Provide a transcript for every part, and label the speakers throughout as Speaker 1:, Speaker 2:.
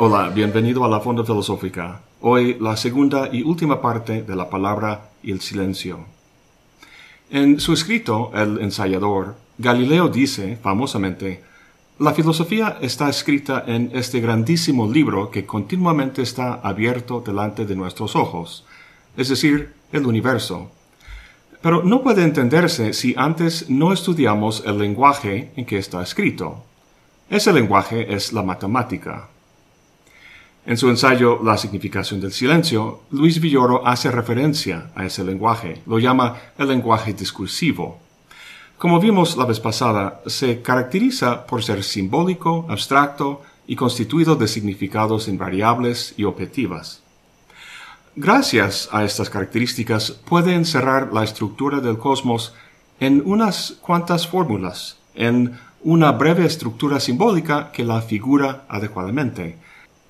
Speaker 1: Hola, bienvenido a la Fonda Filosófica. Hoy la segunda y última parte de la palabra y el silencio. En su escrito, El ensayador, Galileo dice, famosamente, la filosofía está escrita en este grandísimo libro que continuamente está abierto delante de nuestros ojos, es decir, el universo. Pero no puede entenderse si antes no estudiamos el lenguaje en que está escrito. Ese lenguaje es la matemática. En su ensayo La significación del silencio, Luis Villoro hace referencia a ese lenguaje. Lo llama el lenguaje discursivo. Como vimos la vez pasada, se caracteriza por ser simbólico, abstracto y constituido de significados invariables y objetivas. Gracias a estas características puede encerrar la estructura del cosmos en unas cuantas fórmulas, en una breve estructura simbólica que la figura adecuadamente.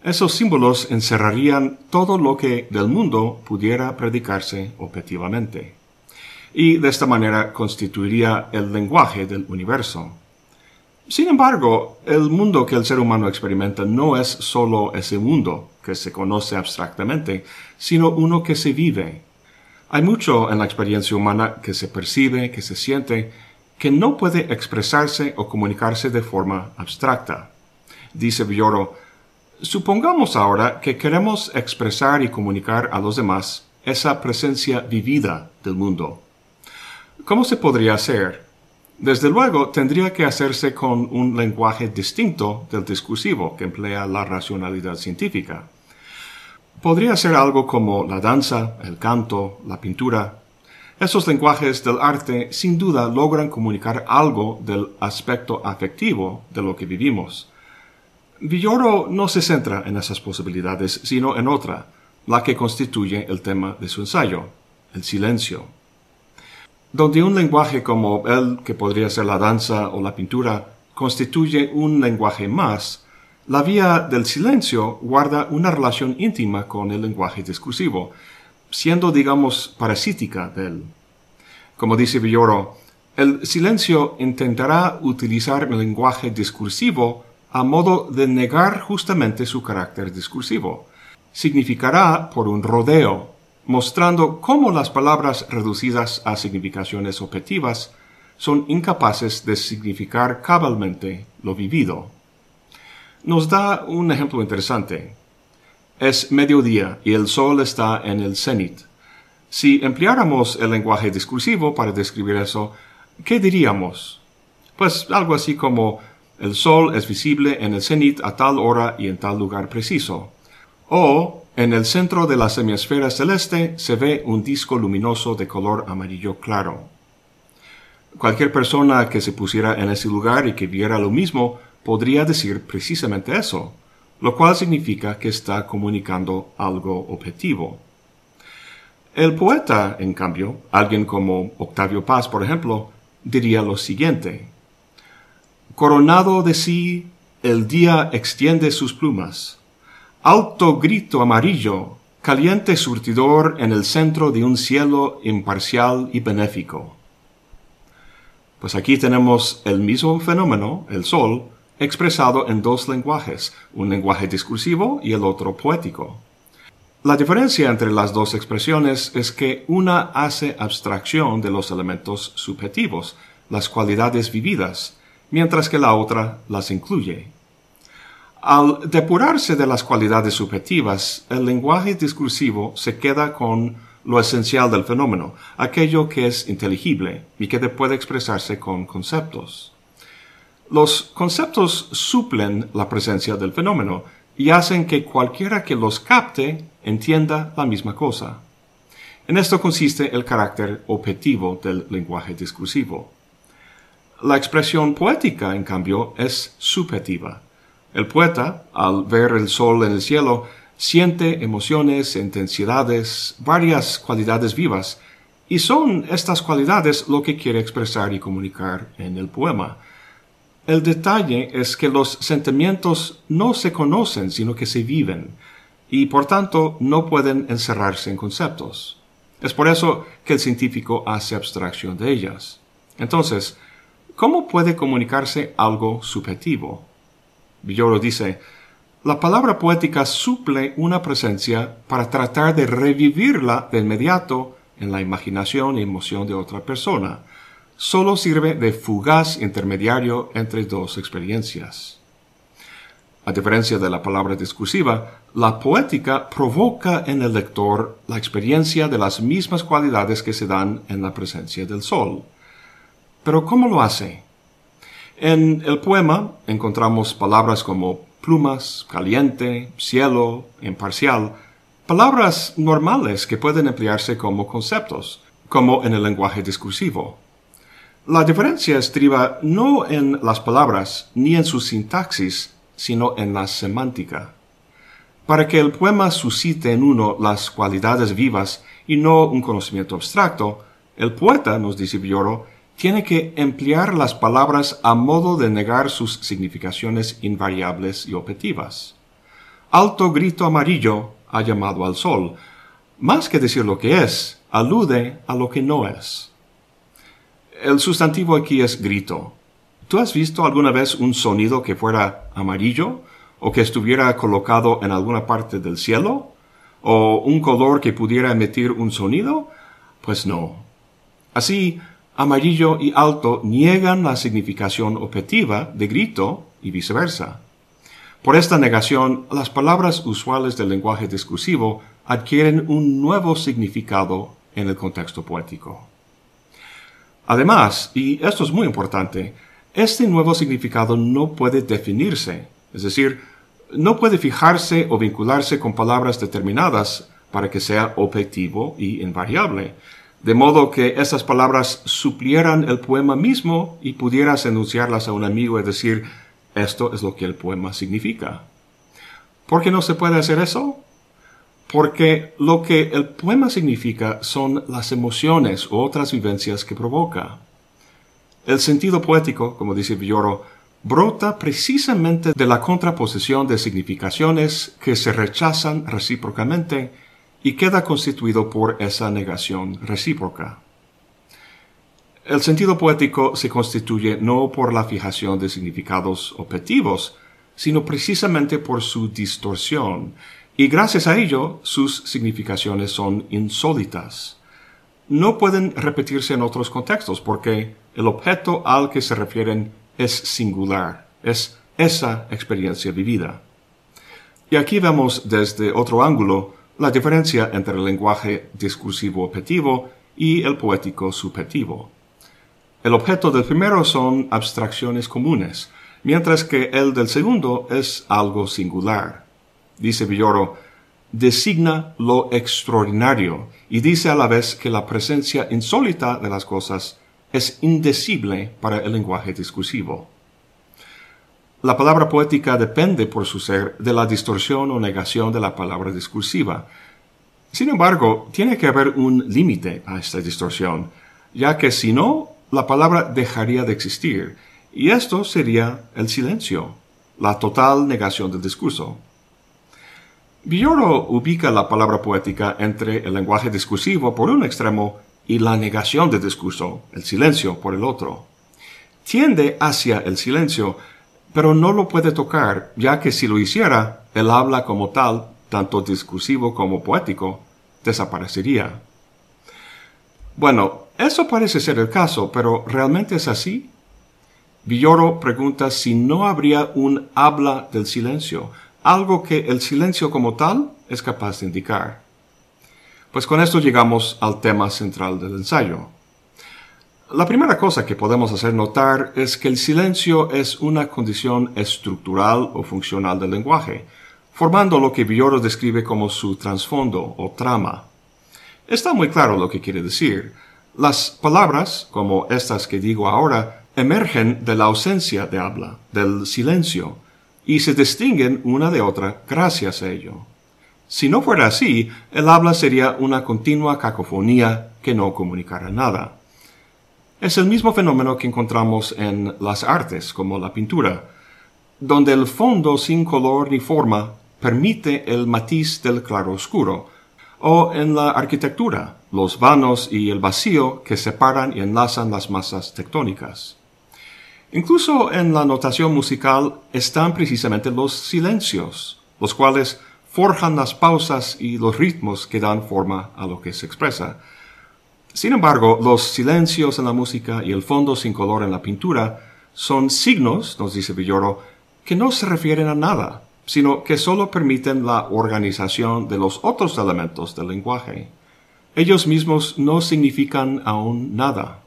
Speaker 1: Esos símbolos encerrarían todo lo que del mundo pudiera predicarse objetivamente. Y de esta manera constituiría el lenguaje del universo. Sin embargo, el mundo que el ser humano experimenta no es solo ese mundo que se conoce abstractamente, sino uno que se vive. Hay mucho en la experiencia humana que se percibe, que se siente, que no puede expresarse o comunicarse de forma abstracta. Dice Villoro, supongamos ahora que queremos expresar y comunicar a los demás esa presencia vivida del mundo. ¿Cómo se podría hacer? Desde luego, tendría que hacerse con un lenguaje distinto del discursivo que emplea la racionalidad científica. Podría ser algo como la danza, el canto, la pintura. Esos lenguajes del arte sin duda logran comunicar algo del aspecto afectivo de lo que vivimos. Villoro no se centra en esas posibilidades, sino en otra, la que constituye el tema de su ensayo, el silencio donde un lenguaje como el que podría ser la danza o la pintura constituye un lenguaje más, la vía del silencio guarda una relación íntima con el lenguaje discursivo, siendo, digamos, parasítica de él. Como dice Villoro, el silencio intentará utilizar el lenguaje discursivo a modo de negar justamente su carácter discursivo. Significará, por un rodeo, mostrando cómo las palabras reducidas a significaciones objetivas son incapaces de significar cabalmente lo vivido. Nos da un ejemplo interesante. Es mediodía y el sol está en el cenit. Si empleáramos el lenguaje discursivo para describir eso, ¿qué diríamos? Pues algo así como el sol es visible en el cenit a tal hora y en tal lugar preciso. O en el centro de la semisfera celeste se ve un disco luminoso de color amarillo claro. Cualquier persona que se pusiera en ese lugar y que viera lo mismo podría decir precisamente eso, lo cual significa que está comunicando algo objetivo. El poeta, en cambio, alguien como Octavio Paz, por ejemplo, diría lo siguiente. Coronado de sí, el día extiende sus plumas alto grito amarillo, caliente surtidor en el centro de un cielo imparcial y benéfico. Pues aquí tenemos el mismo fenómeno, el sol, expresado en dos lenguajes, un lenguaje discursivo y el otro poético. La diferencia entre las dos expresiones es que una hace abstracción de los elementos subjetivos, las cualidades vividas, mientras que la otra las incluye. Al depurarse de las cualidades subjetivas, el lenguaje discursivo se queda con lo esencial del fenómeno, aquello que es inteligible y que puede expresarse con conceptos. Los conceptos suplen la presencia del fenómeno y hacen que cualquiera que los capte entienda la misma cosa. En esto consiste el carácter objetivo del lenguaje discursivo. La expresión poética, en cambio, es subjetiva el poeta, al ver el sol en el cielo, siente emociones, intensidades, varias cualidades vivas, y son estas cualidades lo que quiere expresar y comunicar en el poema. El detalle es que los sentimientos no se conocen, sino que se viven, y por tanto no pueden encerrarse en conceptos. Es por eso que el científico hace abstracción de ellas. Entonces, ¿cómo puede comunicarse algo subjetivo? Villoro dice, la palabra poética suple una presencia para tratar de revivirla de inmediato en la imaginación y emoción de otra persona. Solo sirve de fugaz intermediario entre dos experiencias. A diferencia de la palabra discursiva, la poética provoca en el lector la experiencia de las mismas cualidades que se dan en la presencia del sol. Pero ¿cómo lo hace? En el poema encontramos palabras como plumas, caliente, cielo, imparcial, palabras normales que pueden emplearse como conceptos, como en el lenguaje discursivo. La diferencia estriba no en las palabras ni en su sintaxis, sino en la semántica. Para que el poema suscite en uno las cualidades vivas y no un conocimiento abstracto, el poeta, nos dice Villoro, tiene que emplear las palabras a modo de negar sus significaciones invariables y objetivas. Alto grito amarillo ha llamado al sol. Más que decir lo que es, alude a lo que no es. El sustantivo aquí es grito. ¿Tú has visto alguna vez un sonido que fuera amarillo o que estuviera colocado en alguna parte del cielo? ¿O un color que pudiera emitir un sonido? Pues no. Así, amarillo y alto niegan la significación objetiva de grito y viceversa. Por esta negación, las palabras usuales del lenguaje discursivo adquieren un nuevo significado en el contexto poético. Además, y esto es muy importante, este nuevo significado no puede definirse, es decir, no puede fijarse o vincularse con palabras determinadas para que sea objetivo y invariable, de modo que esas palabras suplieran el poema mismo y pudieras enunciarlas a un amigo y decir, esto es lo que el poema significa. ¿Por qué no se puede hacer eso? Porque lo que el poema significa son las emociones u otras vivencias que provoca. El sentido poético, como dice Villoro, brota precisamente de la contraposición de significaciones que se rechazan recíprocamente y queda constituido por esa negación recíproca. El sentido poético se constituye no por la fijación de significados objetivos, sino precisamente por su distorsión, y gracias a ello sus significaciones son insólitas. No pueden repetirse en otros contextos porque el objeto al que se refieren es singular, es esa experiencia vivida. Y aquí vemos desde otro ángulo la diferencia entre el lenguaje discursivo objetivo y el poético subjetivo. El objeto del primero son abstracciones comunes, mientras que el del segundo es algo singular. Dice Villoro, designa lo extraordinario y dice a la vez que la presencia insólita de las cosas es indecible para el lenguaje discursivo. La palabra poética depende por su ser de la distorsión o negación de la palabra discursiva. Sin embargo, tiene que haber un límite a esta distorsión, ya que si no, la palabra dejaría de existir, y esto sería el silencio, la total negación del discurso. Villoro ubica la palabra poética entre el lenguaje discursivo por un extremo y la negación del discurso, el silencio, por el otro. Tiende hacia el silencio, pero no lo puede tocar, ya que si lo hiciera, el habla como tal, tanto discursivo como poético, desaparecería. Bueno, eso parece ser el caso, pero ¿realmente es así? Villoro pregunta si no habría un habla del silencio, algo que el silencio como tal es capaz de indicar. Pues con esto llegamos al tema central del ensayo. La primera cosa que podemos hacer notar es que el silencio es una condición estructural o funcional del lenguaje, formando lo que Villoro describe como su trasfondo o trama. Está muy claro lo que quiere decir. Las palabras, como estas que digo ahora, emergen de la ausencia de habla, del silencio, y se distinguen una de otra gracias a ello. Si no fuera así, el habla sería una continua cacofonía que no comunicara nada. Es el mismo fenómeno que encontramos en las artes, como la pintura, donde el fondo sin color ni forma permite el matiz del claro oscuro, o en la arquitectura, los vanos y el vacío que separan y enlazan las masas tectónicas. Incluso en la notación musical están precisamente los silencios, los cuales forjan las pausas y los ritmos que dan forma a lo que se expresa. Sin embargo, los silencios en la música y el fondo sin color en la pintura son signos, nos dice Villoro, que no se refieren a nada, sino que solo permiten la organización de los otros elementos del lenguaje. Ellos mismos no significan aún nada.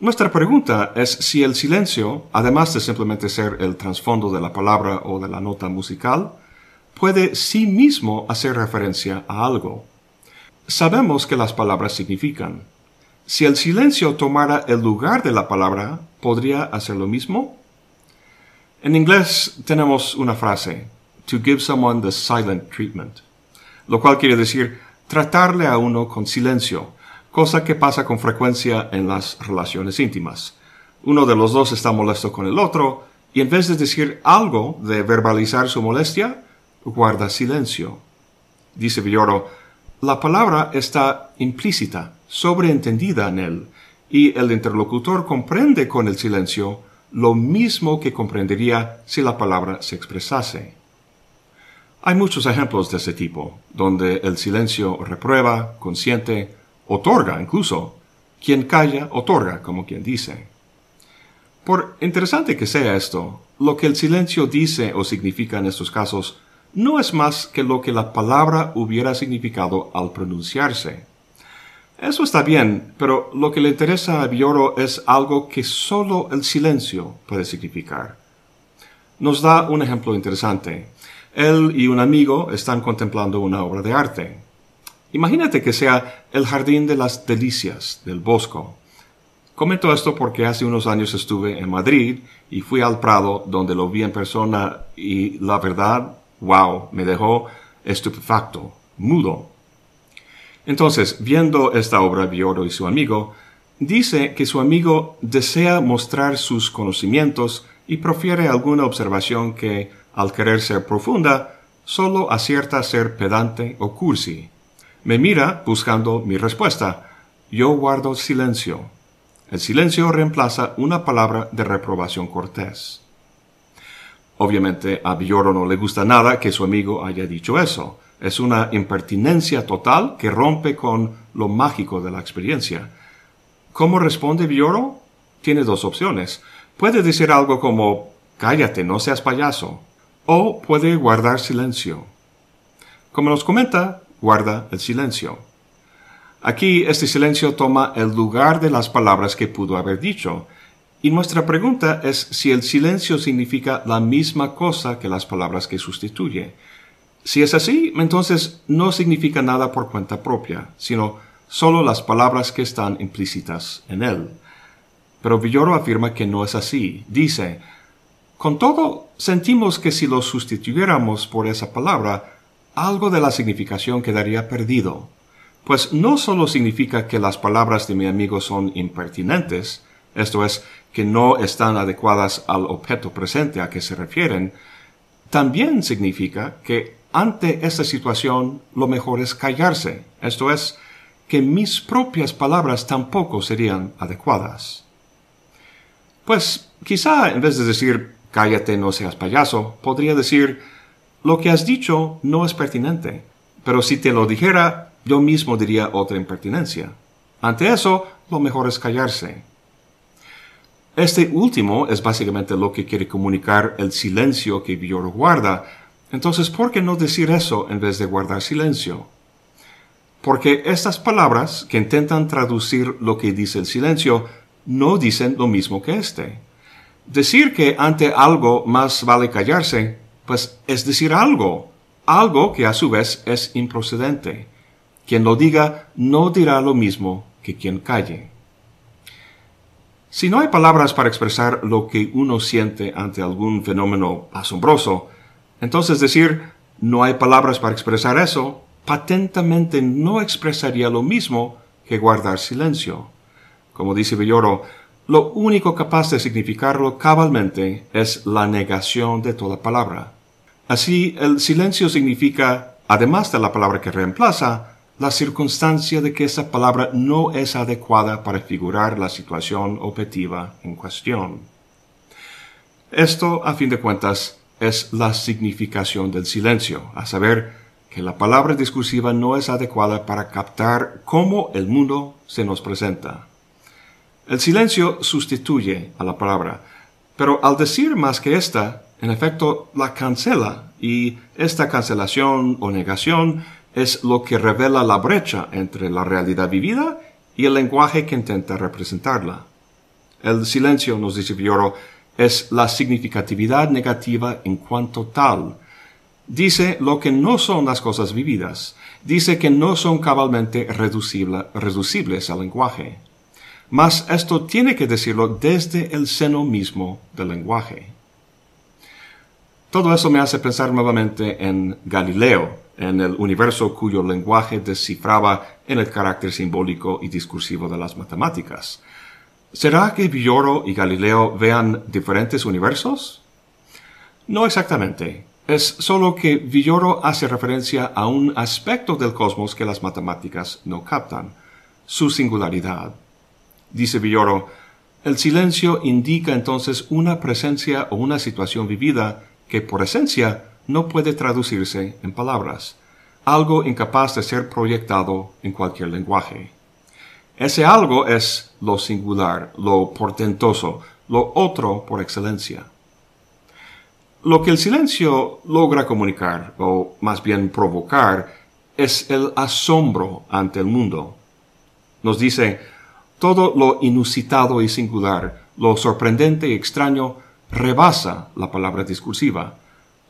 Speaker 1: Nuestra pregunta es si el silencio, además de simplemente ser el trasfondo de la palabra o de la nota musical, puede sí mismo hacer referencia a algo. Sabemos que las palabras significan. Si el silencio tomara el lugar de la palabra, ¿podría hacer lo mismo? En inglés tenemos una frase, to give someone the silent treatment, lo cual quiere decir tratarle a uno con silencio, cosa que pasa con frecuencia en las relaciones íntimas. Uno de los dos está molesto con el otro y en vez de decir algo de verbalizar su molestia, guarda silencio. Dice Villoro, la palabra está implícita, sobreentendida en él, y el interlocutor comprende con el silencio lo mismo que comprendería si la palabra se expresase. Hay muchos ejemplos de ese tipo, donde el silencio reprueba, consiente, otorga incluso. Quien calla, otorga, como quien dice. Por interesante que sea esto, lo que el silencio dice o significa en estos casos no es más que lo que la palabra hubiera significado al pronunciarse. Eso está bien, pero lo que le interesa a Bioro es algo que solo el silencio puede significar. Nos da un ejemplo interesante. Él y un amigo están contemplando una obra de arte. Imagínate que sea el jardín de las delicias del Bosco. Comento esto porque hace unos años estuve en Madrid y fui al Prado donde lo vi en persona y la verdad, wow, me dejó estupefacto, mudo. Entonces, viendo esta obra Bioro y su amigo, dice que su amigo desea mostrar sus conocimientos y profiere alguna observación que, al querer ser profunda, solo acierta a ser pedante o cursi. Me mira buscando mi respuesta. Yo guardo silencio. El silencio reemplaza una palabra de reprobación cortés. Obviamente a Villoro no le gusta nada que su amigo haya dicho eso. Es una impertinencia total que rompe con lo mágico de la experiencia. ¿Cómo responde Villoro? Tiene dos opciones. Puede decir algo como cállate, no seas payaso. O puede guardar silencio. Como nos comenta, guarda el silencio. Aquí este silencio toma el lugar de las palabras que pudo haber dicho. Y nuestra pregunta es si el silencio significa la misma cosa que las palabras que sustituye. Si es así, entonces no significa nada por cuenta propia, sino solo las palabras que están implícitas en él. Pero Villoro afirma que no es así. Dice, con todo, sentimos que si lo sustituyéramos por esa palabra, algo de la significación quedaría perdido, pues no solo significa que las palabras de mi amigo son impertinentes, esto es, que no están adecuadas al objeto presente a que se refieren, también significa que ante esta situación lo mejor es callarse, esto es, que mis propias palabras tampoco serían adecuadas. Pues quizá en vez de decir cállate no seas payaso, podría decir lo que has dicho no es pertinente, pero si te lo dijera, yo mismo diría otra impertinencia. Ante eso, lo mejor es callarse. Este último es básicamente lo que quiere comunicar el silencio que Villoro guarda. Entonces, ¿por qué no decir eso en vez de guardar silencio? Porque estas palabras que intentan traducir lo que dice el silencio no dicen lo mismo que este. Decir que ante algo más vale callarse pues es decir algo, algo que a su vez es improcedente. Quien lo diga no dirá lo mismo que quien calle. Si no hay palabras para expresar lo que uno siente ante algún fenómeno asombroso, entonces decir no hay palabras para expresar eso, patentamente no expresaría lo mismo que guardar silencio. Como dice Villoro, lo único capaz de significarlo cabalmente es la negación de toda palabra. Así, el silencio significa, además de la palabra que reemplaza, la circunstancia de que esa palabra no es adecuada para figurar la situación objetiva en cuestión. Esto, a fin de cuentas, es la significación del silencio, a saber, que la palabra discursiva no es adecuada para captar cómo el mundo se nos presenta. El silencio sustituye a la palabra, pero al decir más que esta, en efecto la cancela, y esta cancelación o negación es lo que revela la brecha entre la realidad vivida y el lenguaje que intenta representarla. El silencio, nos dice Vioro, es la significatividad negativa en cuanto tal. Dice lo que no son las cosas vividas. Dice que no son cabalmente reducibles al lenguaje. Mas esto tiene que decirlo desde el seno mismo del lenguaje. Todo eso me hace pensar nuevamente en Galileo, en el universo cuyo lenguaje descifraba en el carácter simbólico y discursivo de las matemáticas. ¿Será que Villoro y Galileo vean diferentes universos? No exactamente. Es solo que Villoro hace referencia a un aspecto del cosmos que las matemáticas no captan, su singularidad. Dice Villoro, el silencio indica entonces una presencia o una situación vivida que por esencia no puede traducirse en palabras, algo incapaz de ser proyectado en cualquier lenguaje. Ese algo es lo singular, lo portentoso, lo otro por excelencia. Lo que el silencio logra comunicar, o más bien provocar, es el asombro ante el mundo. Nos dice, todo lo inusitado y singular, lo sorprendente y extraño, rebasa la palabra discursiva,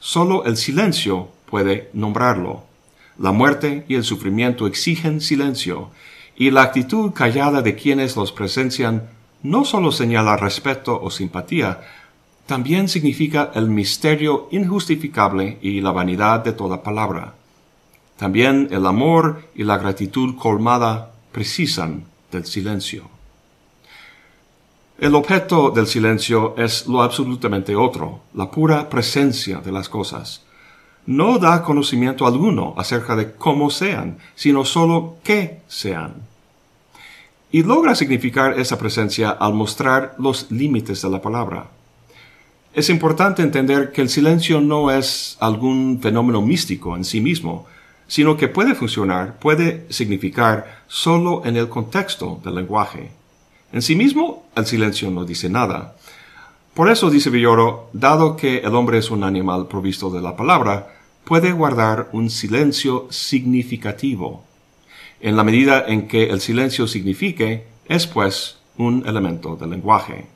Speaker 1: Solo el silencio puede nombrarlo. La muerte y el sufrimiento exigen silencio, y la actitud callada de quienes los presencian no solo señala respeto o simpatía, también significa el misterio injustificable y la vanidad de toda palabra. También el amor y la gratitud colmada precisan del silencio. El objeto del silencio es lo absolutamente otro, la pura presencia de las cosas. No da conocimiento alguno acerca de cómo sean, sino sólo qué sean. Y logra significar esa presencia al mostrar los límites de la palabra. Es importante entender que el silencio no es algún fenómeno místico en sí mismo, sino que puede funcionar, puede significar solo en el contexto del lenguaje. En sí mismo, el silencio no dice nada. Por eso, dice Villoro, dado que el hombre es un animal provisto de la palabra, puede guardar un silencio significativo. En la medida en que el silencio signifique, es pues un elemento del lenguaje.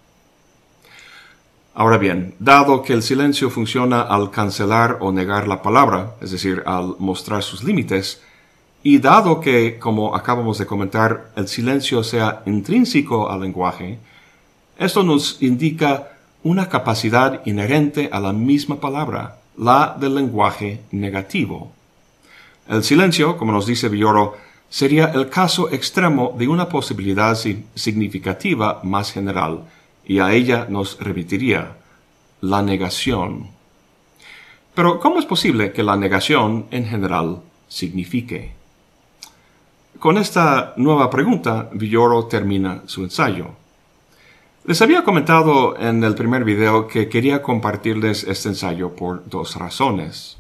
Speaker 1: Ahora bien, dado que el silencio funciona al cancelar o negar la palabra, es decir, al mostrar sus límites, y dado que, como acabamos de comentar, el silencio sea intrínseco al lenguaje, esto nos indica una capacidad inherente a la misma palabra, la del lenguaje negativo. El silencio, como nos dice Villoro, sería el caso extremo de una posibilidad significativa más general, y a ella nos remitiría la negación. Pero, ¿cómo es posible que la negación en general signifique? Con esta nueva pregunta, Villoro termina su ensayo. Les había comentado en el primer video que quería compartirles este ensayo por dos razones.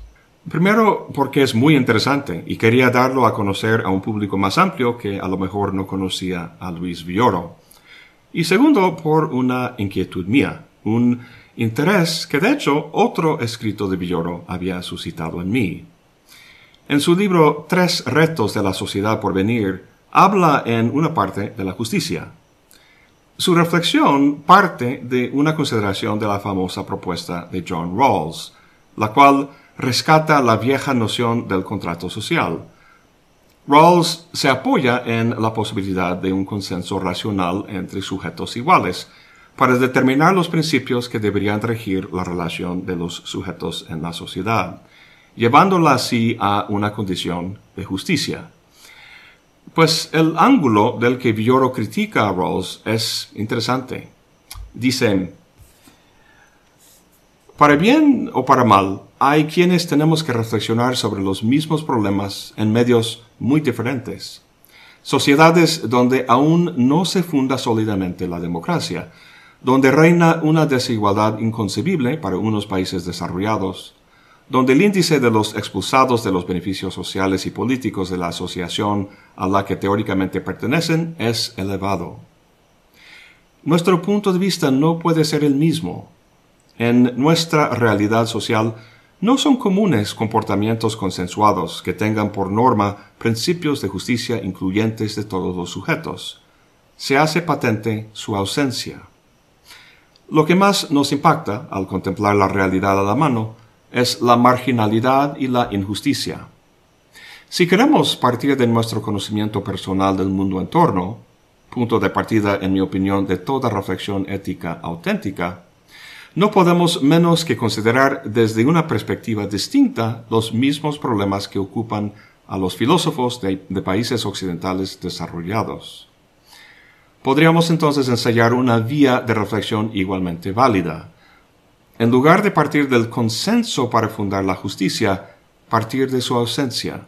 Speaker 1: Primero, porque es muy interesante y quería darlo a conocer a un público más amplio que a lo mejor no conocía a Luis Villoro. Y segundo, por una inquietud mía, un interés que de hecho otro escrito de Villoro había suscitado en mí. En su libro Tres retos de la sociedad por venir, habla en una parte de la justicia. Su reflexión parte de una consideración de la famosa propuesta de John Rawls, la cual rescata la vieja noción del contrato social. Rawls se apoya en la posibilidad de un consenso racional entre sujetos iguales para determinar los principios que deberían regir la relación de los sujetos en la sociedad llevándola así a una condición de justicia. Pues el ángulo del que Villoro critica a Rawls es interesante. Dice, para bien o para mal, hay quienes tenemos que reflexionar sobre los mismos problemas en medios muy diferentes. Sociedades donde aún no se funda sólidamente la democracia, donde reina una desigualdad inconcebible para unos países desarrollados, donde el índice de los expulsados de los beneficios sociales y políticos de la asociación a la que teóricamente pertenecen es elevado. Nuestro punto de vista no puede ser el mismo. En nuestra realidad social no son comunes comportamientos consensuados que tengan por norma principios de justicia incluyentes de todos los sujetos. Se hace patente su ausencia. Lo que más nos impacta al contemplar la realidad a la mano es la marginalidad y la injusticia. Si queremos partir de nuestro conocimiento personal del mundo en torno, punto de partida, en mi opinión, de toda reflexión ética auténtica, no podemos menos que considerar desde una perspectiva distinta los mismos problemas que ocupan a los filósofos de, de, países occidentales desarrollados. Podríamos entonces ensayar una vía de reflexión igualmente válida, en lugar de partir del consenso para fundar la justicia, partir de su ausencia.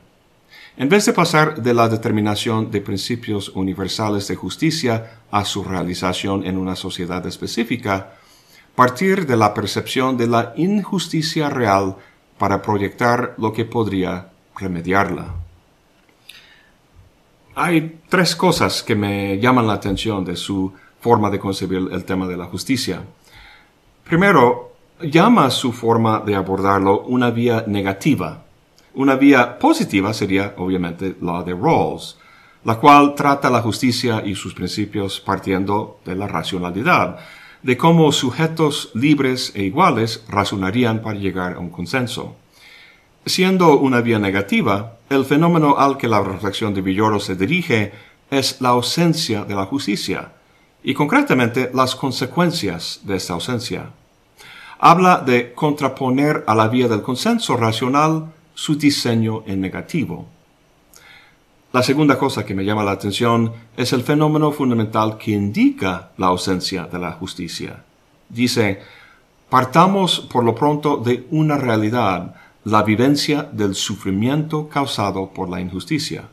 Speaker 1: En vez de pasar de la determinación de principios universales de justicia a su realización en una sociedad específica, partir de la percepción de la injusticia real para proyectar lo que podría remediarla. Hay tres cosas que me llaman la atención de su forma de concebir el tema de la justicia. Primero, llama su forma de abordarlo una vía negativa. Una vía positiva sería, obviamente, la de Rawls, la cual trata la justicia y sus principios partiendo de la racionalidad, de cómo sujetos libres e iguales razonarían para llegar a un consenso. Siendo una vía negativa, el fenómeno al que la reflexión de Villoro se dirige es la ausencia de la justicia, y concretamente las consecuencias de esta ausencia habla de contraponer a la vía del consenso racional su diseño en negativo. La segunda cosa que me llama la atención es el fenómeno fundamental que indica la ausencia de la justicia. Dice, partamos por lo pronto de una realidad, la vivencia del sufrimiento causado por la injusticia.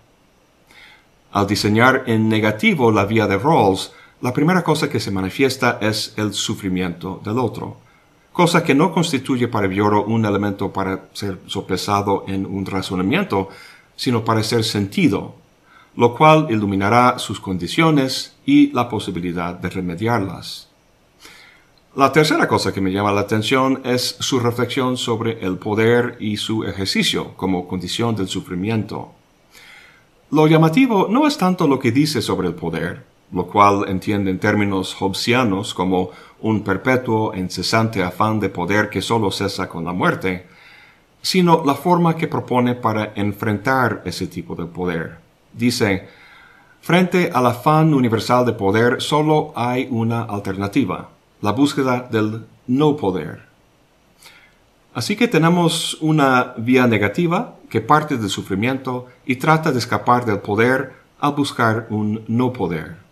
Speaker 1: Al diseñar en negativo la vía de Rawls, la primera cosa que se manifiesta es el sufrimiento del otro cosa que no constituye para Bioro un elemento para ser sopesado en un razonamiento, sino para ser sentido, lo cual iluminará sus condiciones y la posibilidad de remediarlas. La tercera cosa que me llama la atención es su reflexión sobre el poder y su ejercicio como condición del sufrimiento. Lo llamativo no es tanto lo que dice sobre el poder, lo cual entiende en términos hobbesianos como un perpetuo e incesante afán de poder que solo cesa con la muerte, sino la forma que propone para enfrentar ese tipo de poder. Dice, frente al afán universal de poder solo hay una alternativa, la búsqueda del no poder. Así que tenemos una vía negativa que parte del sufrimiento y trata de escapar del poder al buscar un no poder.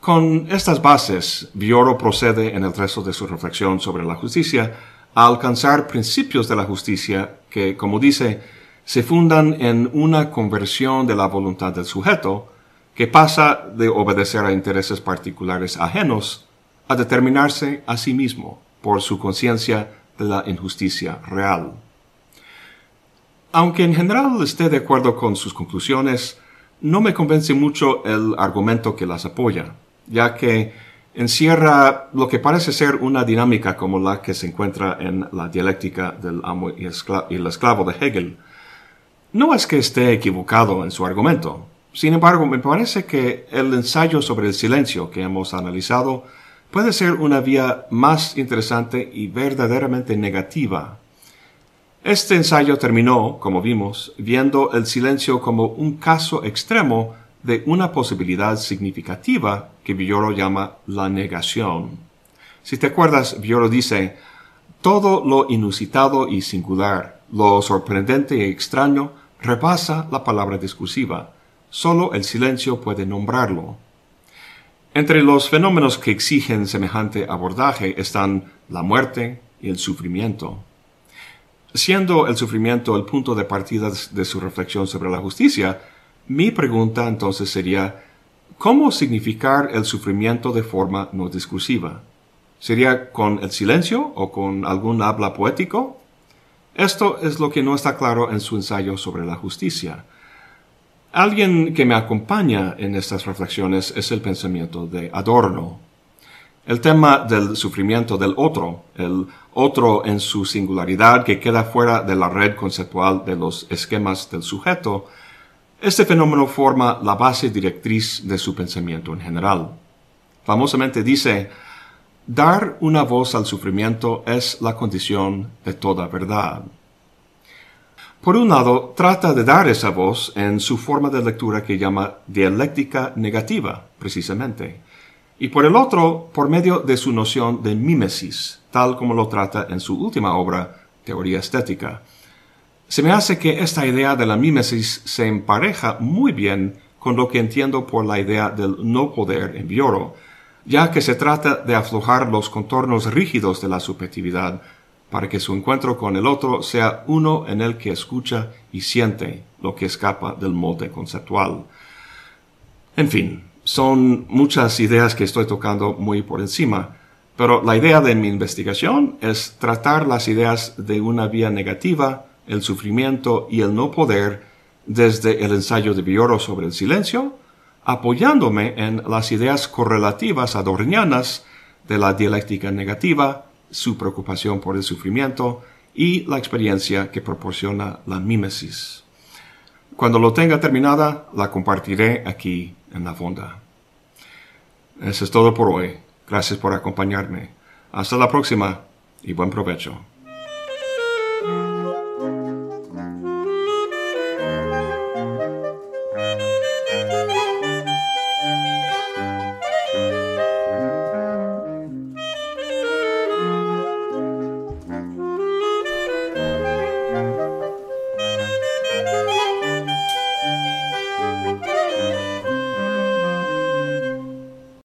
Speaker 1: Con estas bases, Bioro procede en el resto de su reflexión sobre la justicia a alcanzar principios de la justicia que, como dice, se fundan en una conversión de la voluntad del sujeto que pasa de obedecer a intereses particulares ajenos a determinarse a sí mismo por su conciencia de la injusticia real. Aunque en general esté de acuerdo con sus conclusiones, no me convence mucho el argumento que las apoya ya que encierra lo que parece ser una dinámica como la que se encuentra en la dialéctica del amo y, el esclavo de Hegel. No es que esté equivocado en su argumento. Sin embargo, me parece que el ensayo sobre el silencio que hemos analizado puede ser una vía más interesante y verdaderamente negativa. Este ensayo terminó, como vimos, viendo el silencio como un caso extremo de una posibilidad significativa que Villoro llama la negación. Si te acuerdas, Villoro dice, todo lo inusitado y singular, lo sorprendente y extraño, rebasa la palabra discursiva. Solo el silencio puede nombrarlo. Entre los fenómenos que exigen semejante abordaje están la muerte y el sufrimiento. Siendo el sufrimiento el punto de partida de su reflexión sobre la justicia, mi pregunta entonces sería, ¿cómo significar el sufrimiento de forma no discursiva? ¿Sería con el silencio o con algún habla poético? Esto es lo que no está claro en su ensayo sobre la justicia. Alguien que me acompaña en estas reflexiones es el pensamiento de Adorno. El tema del sufrimiento del otro, el otro en su singularidad que queda fuera de la red conceptual de los esquemas del sujeto, este fenómeno forma la base directriz de su pensamiento en general. Famosamente dice, dar una voz al sufrimiento es la condición de toda verdad. Por un lado, trata de dar esa voz en su forma de lectura que llama dialéctica negativa, precisamente, y por el otro, por medio de su noción de mímesis, tal como lo trata en su última obra, Teoría Estética. Se me hace que esta idea de la mímesis se empareja muy bien con lo que entiendo por la idea del no poder en Bioro, ya que se trata de aflojar los contornos rígidos de la subjetividad para que su encuentro con el otro sea uno en el que escucha y siente lo que escapa del molde conceptual. En fin, son muchas ideas que estoy tocando muy por encima, pero la idea de mi investigación es tratar las ideas de una vía negativa, el sufrimiento y el no poder desde el ensayo de Bioro sobre el silencio, apoyándome en las ideas correlativas adornianas de la dialéctica negativa, su preocupación por el sufrimiento y la experiencia que proporciona la mímesis. Cuando lo tenga terminada, la compartiré aquí en la fonda. Eso es todo por hoy. Gracias por acompañarme. Hasta la próxima y buen provecho.